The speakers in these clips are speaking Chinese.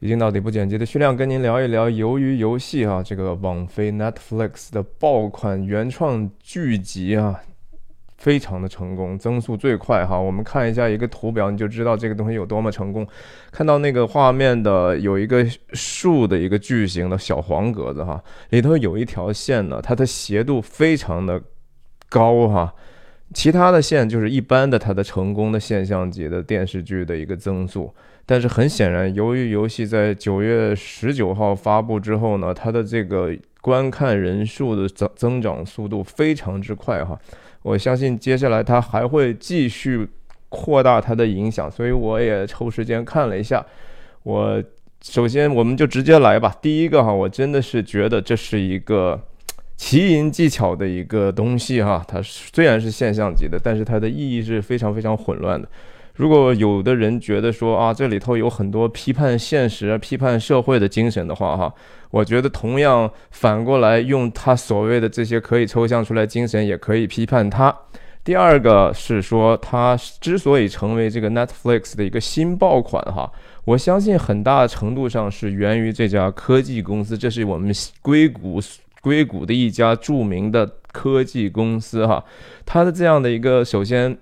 已经到底不剪辑的徐亮跟您聊一聊《鱿鱼游戏》啊，这个网飞 Netflix 的爆款原创剧集啊，非常的成功，增速最快哈。我们看一下一个图表，你就知道这个东西有多么成功。看到那个画面的有一个竖的一个巨型的小黄格子哈，里头有一条线呢，它的斜度非常的高哈。其他的线就是一般的它的成功的现象级的电视剧的一个增速。但是很显然，由于游戏在九月十九号发布之后呢，它的这个观看人数的增增长速度非常之快哈。我相信接下来它还会继续扩大它的影响，所以我也抽时间看了一下。我首先我们就直接来吧。第一个哈，我真的是觉得这是一个奇淫技巧的一个东西哈。它虽然是现象级的，但是它的意义是非常非常混乱的。如果有的人觉得说啊，这里头有很多批判现实、批判社会的精神的话，哈，我觉得同样反过来用他所谓的这些可以抽象出来精神，也可以批判他。第二个是说，他之所以成为这个 Netflix 的一个新爆款，哈，我相信很大程度上是源于这家科技公司，这是我们硅谷硅谷的一家著名的科技公司，哈，它的这样的一个首先。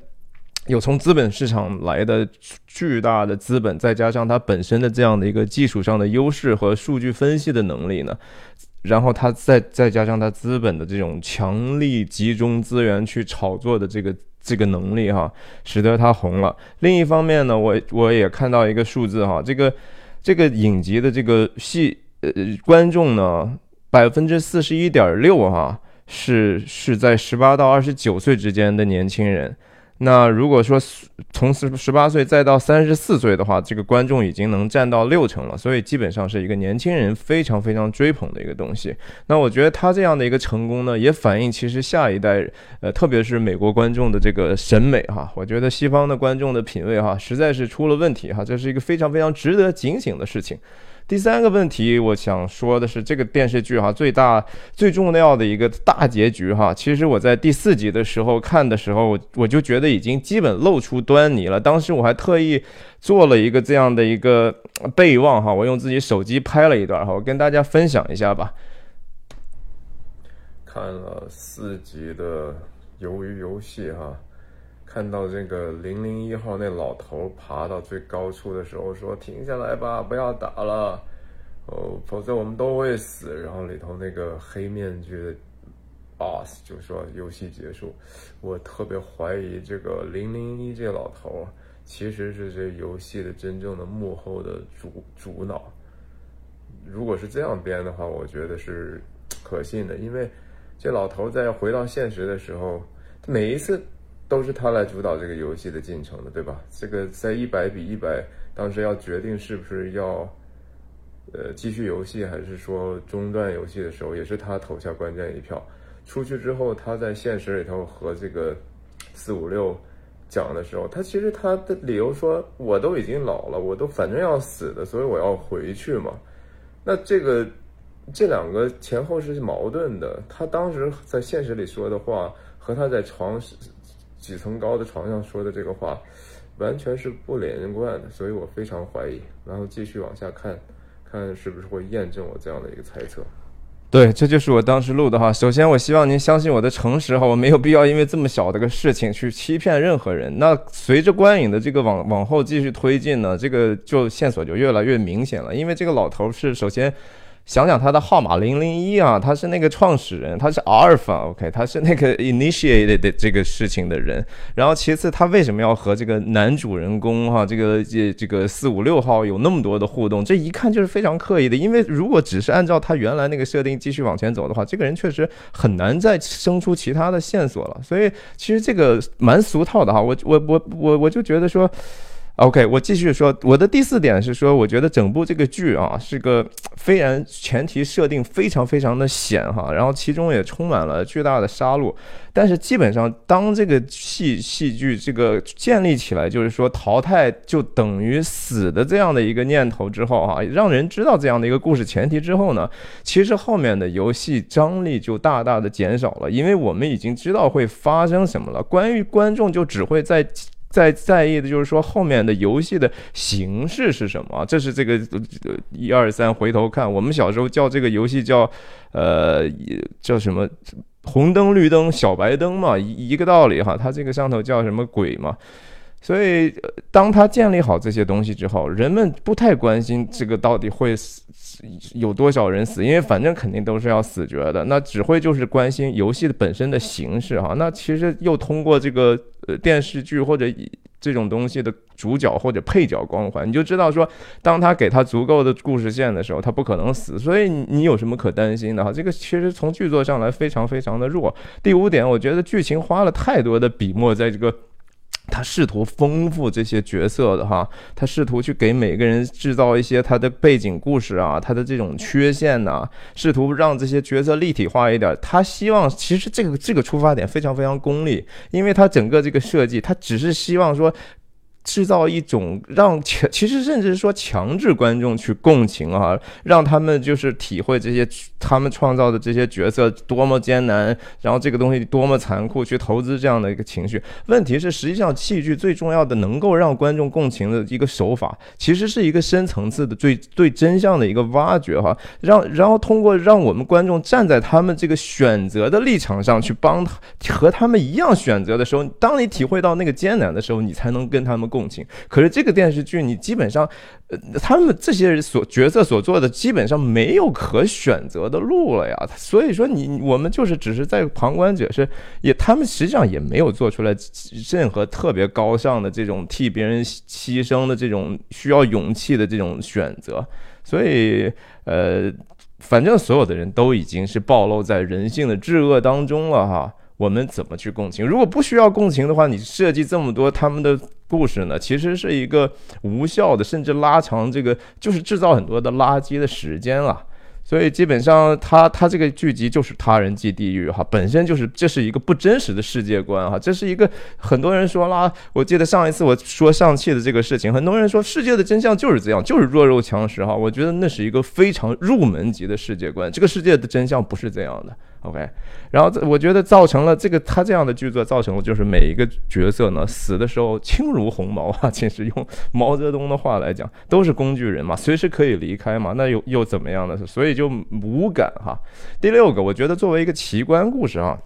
有从资本市场来的巨大的资本，再加上它本身的这样的一个技术上的优势和数据分析的能力呢，然后它再再加上它资本的这种强力集中资源去炒作的这个这个能力哈，使得它红了。另一方面呢，我我也看到一个数字哈，这个这个影集的这个戏呃观众呢，百分之四十一点六哈是是在十八到二十九岁之间的年轻人。那如果说从十十八岁再到三十四岁的话，这个观众已经能占到六成了，所以基本上是一个年轻人非常非常追捧的一个东西。那我觉得他这样的一个成功呢，也反映其实下一代，呃，特别是美国观众的这个审美哈，我觉得西方的观众的品味哈，实在是出了问题哈，这是一个非常非常值得警醒的事情。第三个问题，我想说的是，这个电视剧哈，最大最重要的一个大结局哈，其实我在第四集的时候看的时候，我就觉得已经基本露出端倪了。当时我还特意做了一个这样的一个备忘哈，我用自己手机拍了一段哈，我跟大家分享一下吧。看了四集的《鱿鱼游戏》哈。看到这个零零一号那老头爬到最高处的时候，说：“停下来吧，不要打了，哦，否则我们都会死。”然后里头那个黑面具的 boss 就说：“游戏结束。”我特别怀疑这个零零一这老头其实是这游戏的真正的幕后的主主脑。如果是这样编的话，我觉得是可信的，因为这老头在回到现实的时候，每一次。都是他来主导这个游戏的进程的，对吧？这个在一百比一百，当时要决定是不是要，呃，继续游戏还是说中断游戏的时候，也是他投下关键一票。出去之后，他在现实里头和这个四五六讲的时候，他其实他的理由说，我都已经老了，我都反正要死的，所以我要回去嘛。那这个这两个前后是矛盾的。他当时在现实里说的话和他在床。几层高的床上说的这个话，完全是不连贯的，所以我非常怀疑。然后继续往下看，看是不是会验证我这样的一个猜测。对，这就是我当时录的哈。首先，我希望您相信我的诚实哈，我没有必要因为这么小的个事情去欺骗任何人。那随着观影的这个往往后继续推进呢，这个就线索就越来越明显了。因为这个老头是首先。想想他的号码零零一啊，他是那个创始人，他是阿尔法，OK，他是那个 initiated 的这个事情的人。然后其次，他为什么要和这个男主人公哈，这个这这个四五六号有那么多的互动？这一看就是非常刻意的。因为如果只是按照他原来那个设定继续往前走的话，这个人确实很难再生出其他的线索了。所以其实这个蛮俗套的哈，我我我我我就觉得说。OK，我继续说，我的第四点是说，我觉得整部这个剧啊是个非然前提设定非常非常的险哈，然后其中也充满了巨大的杀戮，但是基本上当这个戏戏剧这个建立起来，就是说淘汰就等于死的这样的一个念头之后哈，让人知道这样的一个故事前提之后呢，其实后面的游戏张力就大大的减少了，因为我们已经知道会发生什么了，关于观众就只会在。在在意的就是说后面的游戏的形式是什么？这是这个一二三回头看，我们小时候叫这个游戏叫呃叫什么红灯绿灯小白灯嘛，一一个道理哈。它这个上头叫什么鬼嘛？所以当他建立好这些东西之后，人们不太关心这个到底会死有多少人死，因为反正肯定都是要死绝的。那只会就是关心游戏的本身的形式哈。那其实又通过这个。呃，电视剧或者这种东西的主角或者配角光环，你就知道说，当他给他足够的故事线的时候，他不可能死。所以你有什么可担心的哈？这个其实从剧作上来非常非常的弱。第五点，我觉得剧情花了太多的笔墨在这个。他试图丰富这些角色的哈，他试图去给每个人制造一些他的背景故事啊，他的这种缺陷呐，试图让这些角色立体化一点。他希望其实这个这个出发点非常非常功利，因为他整个这个设计，他只是希望说。制造一种让强，其实甚至是说强制观众去共情啊，让他们就是体会这些他们创造的这些角色多么艰难，然后这个东西多么残酷，去投资这样的一个情绪。问题是，实际上戏剧最重要的能够让观众共情的一个手法，其实是一个深层次的最对真相的一个挖掘哈，让然后通过让我们观众站在他们这个选择的立场上去帮他和他们一样选择的时候，当你体会到那个艰难的时候，你才能跟他们共。共情，可是这个电视剧你基本上，呃，他们这些人所角色所做的基本上没有可选择的路了呀。所以说你我们就是只是在旁观者是也，他们实际上也没有做出来任何特别高尚的这种替别人牺牲的这种需要勇气的这种选择。所以呃，反正所有的人都已经是暴露在人性的至恶当中了哈。我们怎么去共情？如果不需要共情的话，你设计这么多他们的故事呢？其实是一个无效的，甚至拉长这个，就是制造很多的垃圾的时间了。所以基本上，他他这个剧集就是他人即地狱哈，本身就是这是一个不真实的世界观哈，这是一个很多人说啦，我记得上一次我说上汽的这个事情，很多人说世界的真相就是这样，就是弱肉强食哈，我觉得那是一个非常入门级的世界观，这个世界的真相不是这样的。OK，然后这我觉得造成了这个他这样的剧作，造成了就是每一个角色呢死的时候轻如鸿毛啊，其实用毛泽东的话来讲，都是工具人嘛，随时可以离开嘛，那又又怎么样呢？所以就无感哈。第六个，我觉得作为一个奇观故事啊，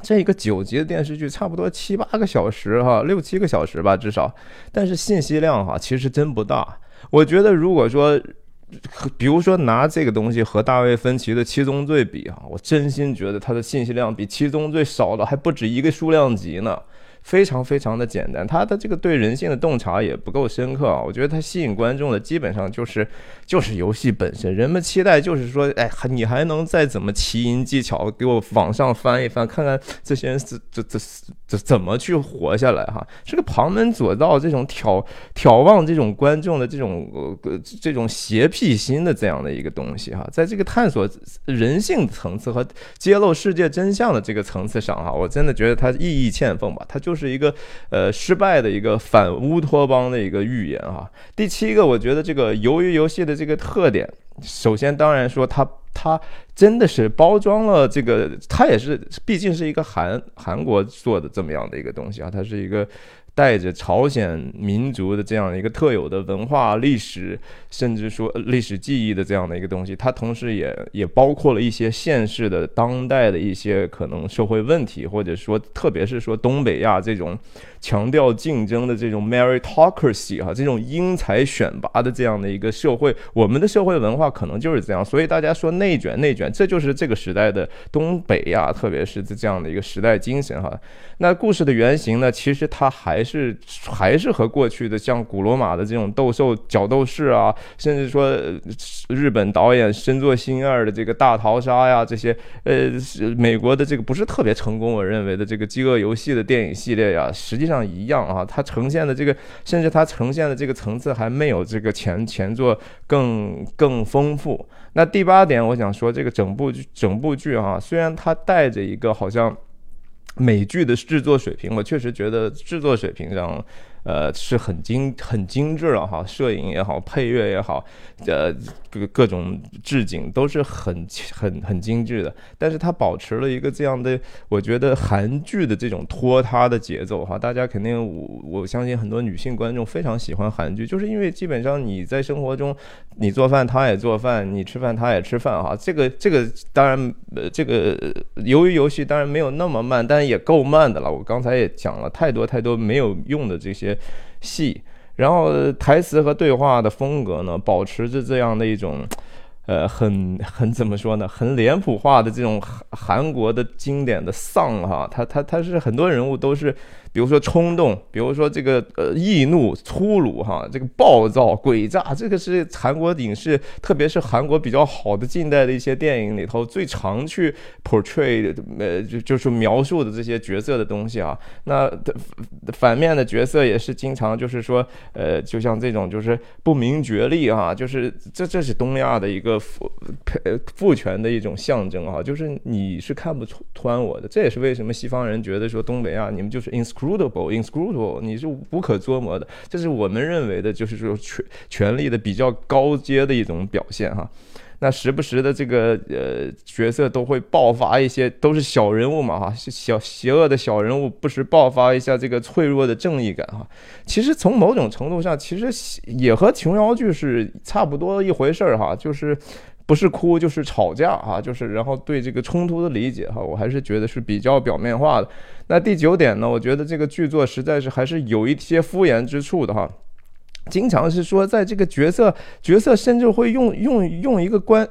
这一个九集的电视剧，差不多七八个小时哈，六七个小时吧至少，但是信息量哈其实真不大。我觉得如果说。比如说拿这个东西和大卫芬奇的《七宗罪》比啊，我真心觉得它的信息量比《七宗罪》少了还不止一个数量级呢。非常非常的简单，他的这个对人性的洞察也不够深刻啊。我觉得他吸引观众的基本上就是就是游戏本身，人们期待就是说，哎，你还能再怎么奇淫技巧给我往上翻一翻，看看这些人是这这这怎么去活下来哈？是个旁门左道，这种挑挑望这种观众的这种呃这种邪僻心的这样的一个东西哈，在这个探索人性层次和揭露世界真相的这个层次上哈，我真的觉得他意义欠奉吧，他就。就是一个呃失败的一个反乌托邦的一个预言啊。第七个，我觉得这个鱿鱼游戏的这个特点，首先当然说它它真的是包装了这个，它也是毕竟是一个韩韩国做的这么样的一个东西啊，它是一个。带着朝鲜民族的这样一个特有的文化历史，甚至说历史记忆的这样的一个东西，它同时也也包括了一些现世的当代的一些可能社会问题，或者说特别是说东北亚这种强调竞争的这种 meritocracy 哈，这种因才选拔的这样的一个社会，我们的社会文化可能就是这样，所以大家说内卷内卷，这就是这个时代的东北亚，特别是这样的一个时代精神哈。那故事的原型呢，其实它还。是还是和过去的像古罗马的这种斗兽角斗士啊，甚至说日本导演深作新二的这个大逃杀呀，这些呃美国的这个不是特别成功，我认为的这个饥饿游戏的电影系列呀，实际上一样啊，它呈现的这个甚至它呈现的这个层次还没有这个前前作更更丰富。那第八点，我想说这个整部剧整部剧啊，虽然它带着一个好像。美剧的制作水平，我确实觉得制作水平上，呃，是很精很精致了哈，摄影也好，配乐也好，呃，各各种置景都是很很很精致的。但是它保持了一个这样的，我觉得韩剧的这种拖沓的节奏哈。大家肯定，我我相信很多女性观众非常喜欢韩剧，就是因为基本上你在生活中，你做饭他也做饭，你吃饭他也吃饭哈。这个这个当然，呃，这个由于游戏当然没有那么慢，但也够慢的了。我刚才也讲了太多太多没有用的这些。戏，然后台词和对话的风格呢，保持着这样的一种，呃，很很怎么说呢，很脸谱化的这种韩韩国的经典的丧哈，他他他是很多人物都是。比如说冲动，比如说这个呃易怒、粗鲁哈，这个暴躁、诡诈，这个是韩国影视，特别是韩国比较好的近代的一些电影里头最常去 portray 呃就就是描述的这些角色的东西啊。那反面的角色也是经常就是说呃就像这种就是不明觉厉哈，就是这这是东亚的一个父父权的一种象征啊，就是你是看不穿我的，这也是为什么西方人觉得说东北亚你们就是 inscrutable。inscrutable, 你是无可捉摸的，这是我们认为的，就是说权权力的比较高阶的一种表现哈。那时不时的这个呃角色都会爆发一些，都是小人物嘛哈，小邪恶的小人物不时爆发一下这个脆弱的正义感哈。其实从某种程度上，其实也和琼瑶剧是差不多一回事儿哈，就是。不是哭就是吵架哈，就是然后对这个冲突的理解哈，我还是觉得是比较表面化的。那第九点呢，我觉得这个剧作实在是还是有一些敷衍之处的哈，经常是说在这个角色角色甚至会用用用一个关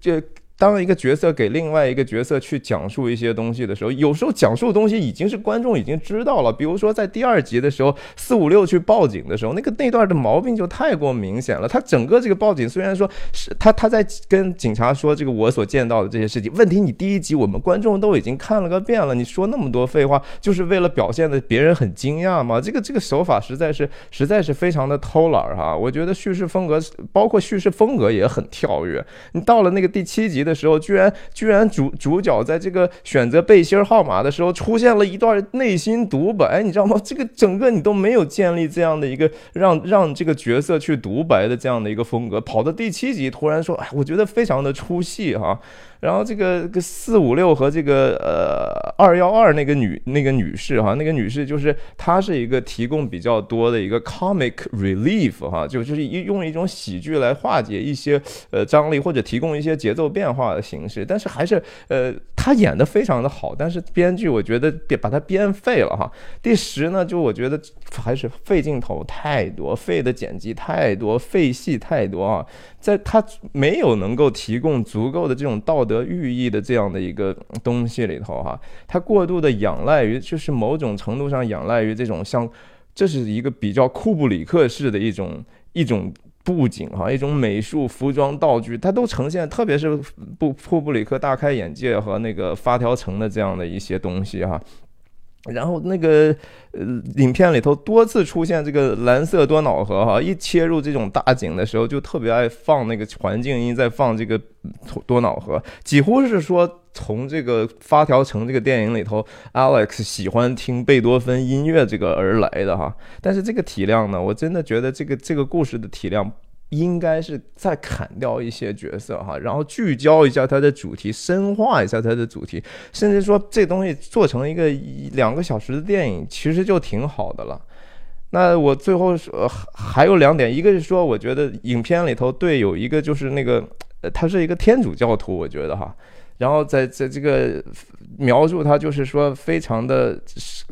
这。当一个角色给另外一个角色去讲述一些东西的时候，有时候讲述的东西已经是观众已经知道了。比如说在第二集的时候，四五六去报警的时候，那个那段的毛病就太过明显了。他整个这个报警虽然说是他他在跟警察说这个我所见到的这些事情，问题你第一集我们观众都已经看了个遍了，你说那么多废话，就是为了表现的别人很惊讶吗？这个这个手法实在是实在是非常的偷懒哈。我觉得叙事风格包括叙事风格也很跳跃。你到了那个第七集的。的时候，居然居然主主角在这个选择背心号码的时候，出现了一段内心独白，你知道吗？这个整个你都没有建立这样的一个让让这个角色去独白的这样的一个风格，跑到第七集突然说，哎，我觉得非常的出戏哈。然后这个个四五六和这个呃二幺二那个女那个女士哈，那个女士就是她是一个提供比较多的一个 comic relief 哈，就就是一用一种喜剧来化解一些呃张力或者提供一些节奏变化的形式，但是还是呃他演的非常的好，但是编剧我觉得编把它编废了哈。第十呢，就我觉得还是废镜头太多，废的剪辑太多，废戏太多啊。在他没有能够提供足够的这种道德寓意的这样的一个东西里头，哈，他过度的仰赖于，就是某种程度上仰赖于这种像，这是一个比较库布里克式的一种一种布景，哈，一种美术、服装、道具，它都呈现，特别是布库布里克大开眼界和那个发条城的这样的一些东西，哈。然后那个呃，影片里头多次出现这个蓝色多瑙河哈，一切入这种大景的时候，就特别爱放那个环境音，在放这个多瑙河，几乎是说从这个发条城这个电影里头，Alex 喜欢听贝多芬音乐这个而来的哈。但是这个体量呢，我真的觉得这个这个故事的体量。应该是再砍掉一些角色哈，然后聚焦一下它的主题，深化一下它的主题，甚至说这东西做成一个两个小时的电影，其实就挺好的了。那我最后说还有两点，一个是说，我觉得影片里头对有一个就是那个，呃他是一个天主教徒，我觉得哈，然后在在这个描述他就是说非常的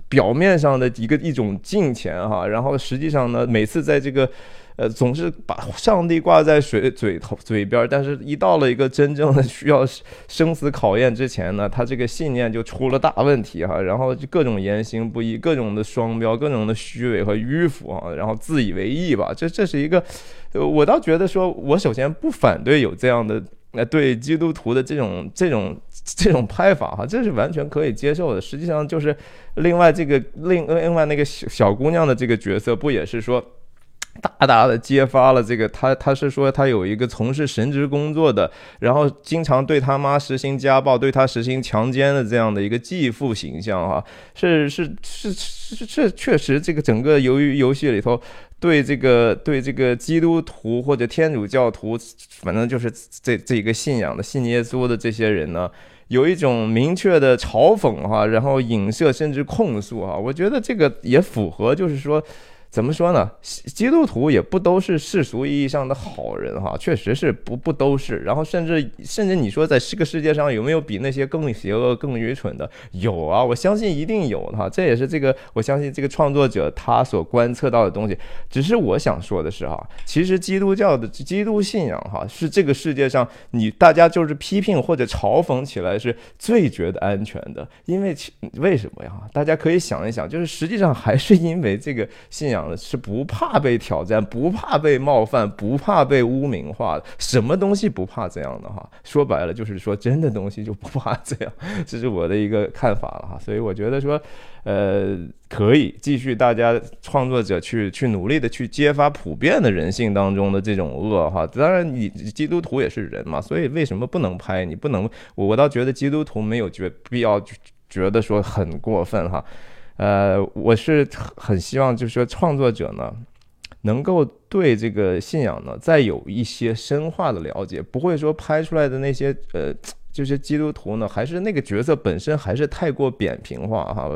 表面上的一个一种敬虔哈，然后实际上呢，每次在这个。呃，总是把上帝挂在嘴嘴头嘴边，但是一到了一个真正的需要生死考验之前呢，他这个信念就出了大问题哈，然后就各种言行不一，各种的双标，各种的虚伪和迂腐啊，然后自以为意吧，这这是一个，我倒觉得说，我首先不反对有这样的呃对基督徒的这种这种这种拍法哈，这是完全可以接受的。实际上就是另外这个另另外那个小小姑娘的这个角色不也是说？大大的揭发了这个他他是说他有一个从事神职工作的，然后经常对他妈实行家暴，对他实行强奸的这样的一个继父形象哈，是是是是是确实这个整个由于游戏里头对这个对这个基督徒或者天主教徒，反正就是这这一个信仰的信耶稣的这些人呢。有一种明确的嘲讽哈，然后影射甚至控诉哈，我觉得这个也符合，就是说。怎么说呢？基督徒也不都是世俗意义上的好人哈，确实是不不都是。然后甚至甚至你说在这个世界上有没有比那些更邪恶、更愚蠢的？有啊，我相信一定有哈。这也是这个我相信这个创作者他所观测到的东西。只是我想说的是哈，其实基督教的基督信仰哈是这个世界上你大家就是批评或者嘲讽起来是最觉得安全的，因为为什么呀？大家可以想一想，就是实际上还是因为这个信仰。讲的是不怕被挑战，不怕被冒犯，不怕被污名化的，什么东西不怕这样的哈？说白了就是说真的东西就不怕这样，这是我的一个看法了哈。所以我觉得说，呃，可以继续大家创作者去去努力的去揭发普遍的人性当中的这种恶哈。当然，你基督徒也是人嘛，所以为什么不能拍？你不能，我我倒觉得基督徒没有觉必要觉得说很过分哈。呃，我是很希望，就是说创作者呢，能够对这个信仰呢，再有一些深化的了解，不会说拍出来的那些呃，就是基督徒呢，还是那个角色本身还是太过扁平化哈。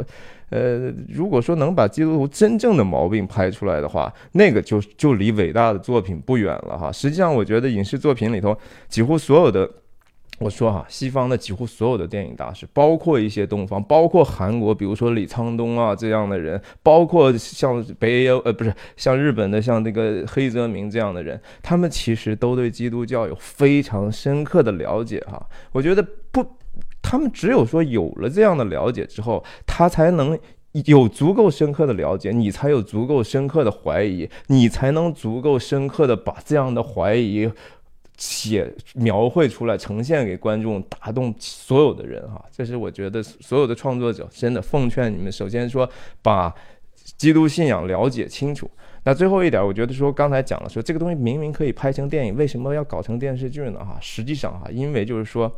呃，如果说能把基督徒真正的毛病拍出来的话，那个就就离伟大的作品不远了哈。实际上，我觉得影视作品里头几乎所有的。我说哈，西方的几乎所有的电影大师，包括一些东方，包括韩国，比如说李沧东啊这样的人，包括像北欧呃不是像日本的像那个黑泽明这样的人，他们其实都对基督教有非常深刻的了解哈。我觉得不，他们只有说有了这样的了解之后，他才能有足够深刻的了解，你才有足够深刻的怀疑，你才能足够深刻的把这样的怀疑。写描绘出来，呈现给观众，打动所有的人哈，这是我觉得所有的创作者真的奉劝你们，首先说把基督信仰了解清楚。那最后一点，我觉得说刚才讲了，说这个东西明明可以拍成电影，为什么要搞成电视剧呢？哈，实际上哈，因为就是说。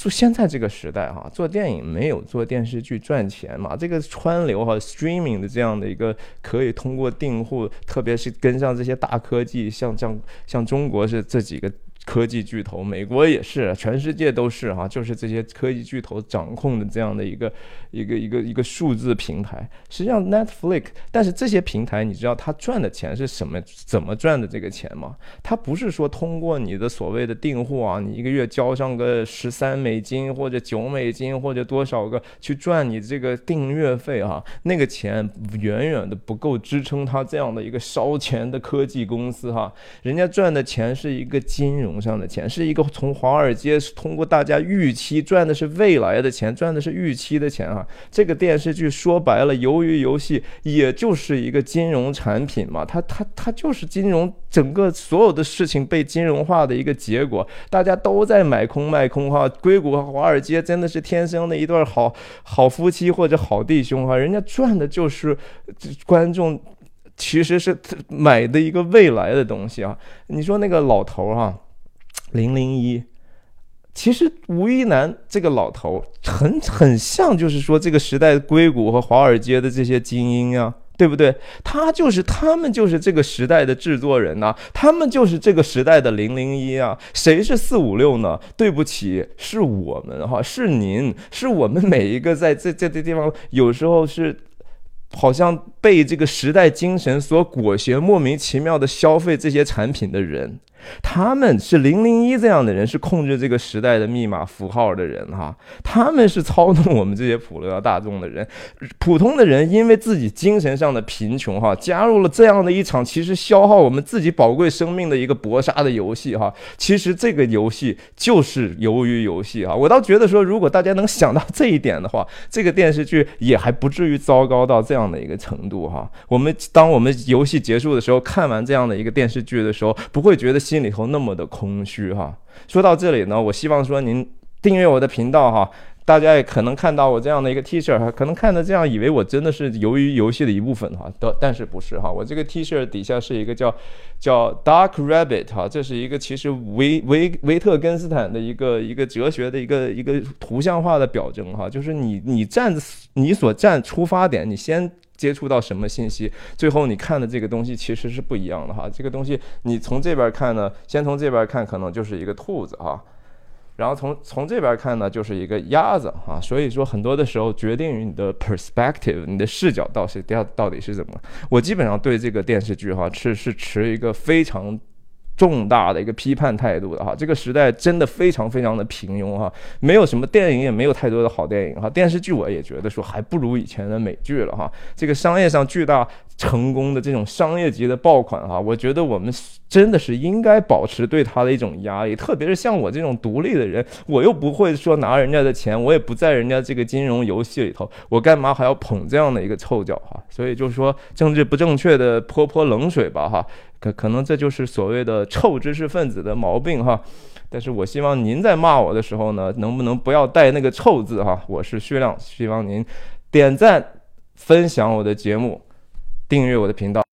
就现在这个时代哈，做电影没有做电视剧赚钱嘛？这个川流哈，streaming 的这样的一个可以通过订户，特别是跟上这些大科技，像像像中国是这几个。科技巨头，美国也是，全世界都是哈，就是这些科技巨头掌控的这样的一个一个一个一个数字平台。实际上，Netflix，但是这些平台，你知道它赚的钱是什么？怎么赚的这个钱吗？它不是说通过你的所谓的订户啊，你一个月交上个十三美金或者九美金或者多少个去赚你这个订阅费哈，那个钱远远的不够支撑它这样的一个烧钱的科技公司哈。人家赚的钱是一个金融。上的钱是一个从华尔街通过大家预期赚的是未来的钱，赚的是预期的钱啊！这个电视剧说白了，由于游戏也就是一个金融产品嘛，它它它就是金融整个所有的事情被金融化的一个结果，大家都在买空卖空哈。硅谷和华尔街真的是天生的一对好好夫妻或者好弟兄哈，人家赚的就是观众其实是买的一个未来的东西啊！你说那个老头儿哈。零零一，其实吴一男这个老头很很像，就是说这个时代硅谷和华尔街的这些精英啊，对不对？他就是他们就是这个时代的制作人呐，他们就是这个时代的零零一啊。谁是四五六呢？对不起，是我们哈，是您，是我们每一个在这这这地方，有时候是好像被这个时代精神所裹挟，莫名其妙的消费这些产品的人。他们是零零一这样的人，是控制这个时代的密码符号的人哈。他们是操纵我们这些普罗大众的人，普通的人因为自己精神上的贫穷哈，加入了这样的一场其实消耗我们自己宝贵生命的一个搏杀的游戏哈。其实这个游戏就是鱿鱼游戏哈。我倒觉得说，如果大家能想到这一点的话，这个电视剧也还不至于糟糕到这样的一个程度哈。我们当我们游戏结束的时候，看完这样的一个电视剧的时候，不会觉得。心里头那么的空虚哈。说到这里呢，我希望说您订阅我的频道哈。大家也可能看到我这样的一个 T 恤哈，可能看的这样以为我真的是由于游戏的一部分哈，但但是不是哈？我这个 T 恤底下是一个叫叫 Dark Rabbit 哈，这是一个其实维维维特根斯坦的一个一个哲学的一个一个图像化的表征哈，就是你你站你所站出发点，你先接触到什么信息，最后你看的这个东西其实是不一样的哈。这个东西你从这边看呢，先从这边看可能就是一个兔子哈。然后从从这边看呢，就是一个鸭子哈，所以说很多的时候决定于你的 perspective，你的视角到底到到底是怎么？我基本上对这个电视剧哈是是持一个非常重大的一个批判态度的哈。这个时代真的非常非常的平庸哈，没有什么电影，也没有太多的好电影哈。电视剧我也觉得说还不如以前的美剧了哈。这个商业上巨大。成功的这种商业级的爆款哈，我觉得我们真的是应该保持对它的一种压力，特别是像我这种独立的人，我又不会说拿人家的钱，我也不在人家这个金融游戏里头，我干嘛还要捧这样的一个臭脚哈？所以就是说政治不正确的泼泼冷水吧哈，可可能这就是所谓的臭知识分子的毛病哈。但是我希望您在骂我的时候呢，能不能不要带那个臭字哈？我是薛亮，希望您点赞分享我的节目。订阅我的频道。